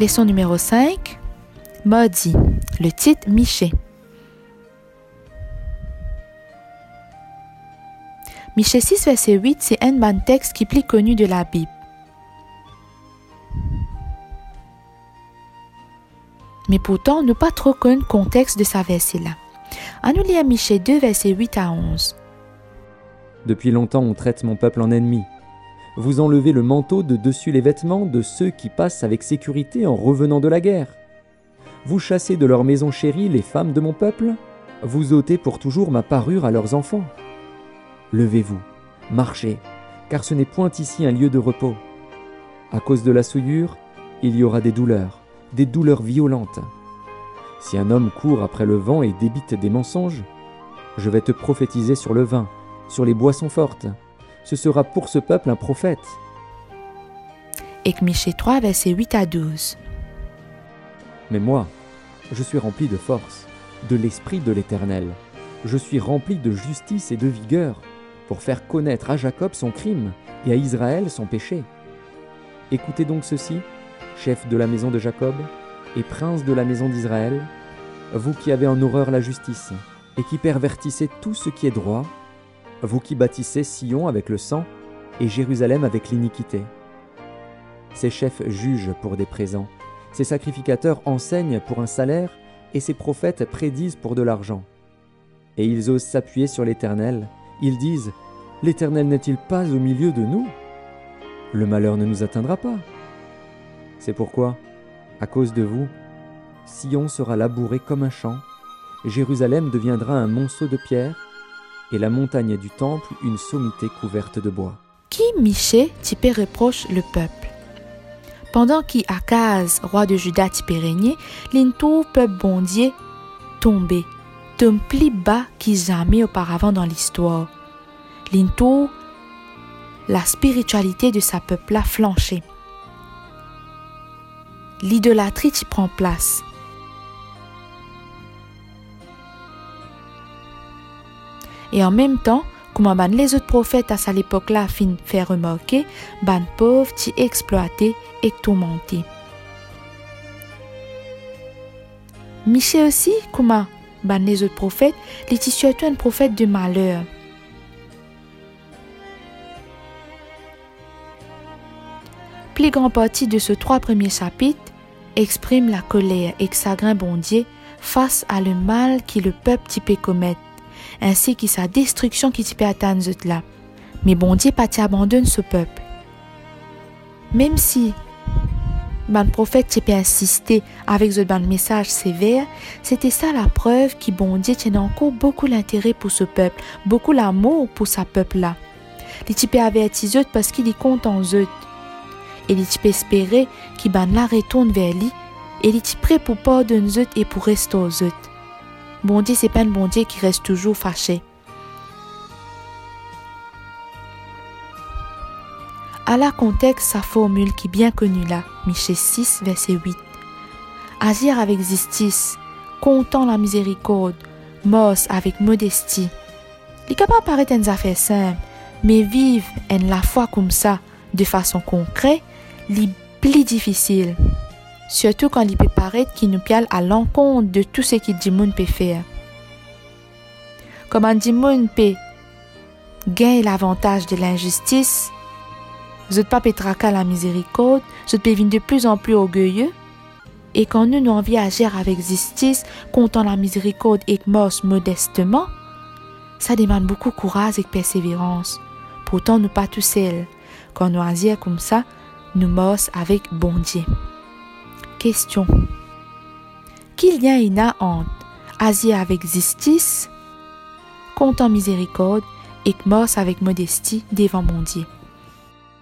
Leçon numéro 5. Maudit. Le titre Miché. Miché 6, verset 8, c'est un ban texte qui est plus connu de la Bible. Mais pourtant, nous pas trop connu le contexte de sa verset-là. À nous lire Miché 2, verset 8 à 11. Depuis longtemps on traite mon peuple en ennemi. Vous enlevez le manteau de dessus les vêtements de ceux qui passent avec sécurité en revenant de la guerre. Vous chassez de leur maison chérie les femmes de mon peuple. Vous ôtez pour toujours ma parure à leurs enfants. Levez-vous, marchez, car ce n'est point ici un lieu de repos. À cause de la souillure, il y aura des douleurs, des douleurs violentes. Si un homme court après le vent et débite des mensonges, je vais te prophétiser sur le vin, sur les boissons fortes. Ce sera pour ce peuple un prophète. Et Miché 3, verset 8 à 12. Mais moi, je suis rempli de force, de l'esprit de l'Éternel. Je suis rempli de justice et de vigueur, pour faire connaître à Jacob son crime et à Israël son péché. Écoutez donc ceci, chef de la maison de Jacob et prince de la maison d'Israël, vous qui avez en horreur la justice et qui pervertissez tout ce qui est droit, vous qui bâtissez Sion avec le sang et Jérusalem avec l'iniquité. Ces chefs jugent pour des présents, ces sacrificateurs enseignent pour un salaire et ces prophètes prédisent pour de l'argent. Et ils osent s'appuyer sur l'Éternel, ils disent, L'Éternel n'est-il pas au milieu de nous? Le malheur ne nous atteindra pas. C'est pourquoi, à cause de vous, Sion sera labouré comme un champ, Jérusalem deviendra un monceau de pierre, et la montagne du temple une sommité couverte de bois. Qui Miché typé reproche le peuple? Pendant qui Akaz, roi de Juda, typé régné, l'intou peuple bondier tombé, d'un plus bas qui jamais auparavant dans l'histoire. L'intou, la spiritualité de sa peuple a flanché. L'idolâtrie y prend place. Et en même temps, comme les autres prophètes à cette époque-là fin faire remarquer, ban pauvres t'y exploité et tourmenté. Michel aussi, comme les autres prophètes, les surtout un prophète de malheur. Plus grand partie de ce trois premiers chapitres exprime la colère et chagrin bondier face à le mal que le peuple typé commettre ainsi que sa destruction qui peut atteindre là. Mais bon Dieu pas abandonne ce peuple. Même si ban prophète peut insister avec ce message sévère, c'était ça la preuve que bon Dieu tient encore beaucoup l'intérêt pour ce peuple, beaucoup l'amour pour sa peuple là. Les types averti parce qu'il y compte en eux. Et les types espérer qu'il ban la retourne vers lui et les types prêt pour pardonner eux et pour rester aux eux. Bon Dieu, c'est pas un bon Dieu qui reste toujours fâché. La contexte sa formule qui est bien connue là, Michée 6, verset 8. Agir avec justice, comptant la miséricorde, mos avec modestie. Les capables paraître une affaire simple, mais vivre en la foi comme ça, de façon concrète, les plus difficile surtout quand il peut paraître qu'il nous piale à l'encontre de tout ce que Dimoun peut faire. Comment Dimoun peut gagner l'avantage de l'injustice, vous pas pétraka la miséricorde, vous peut de plus en plus orgueilleux, et quand nous nous envie agir avec justice, comptant la miséricorde et mos modestement, ça demande beaucoup de courage et de persévérance. Pourtant, nous pas tous seuls. Quand nous agir comme ça, nous mos avec bon Dieu. Question. Qu'il y a une entre Asie avec justice, comptant miséricorde et mort avec modestie devant mon Dieu.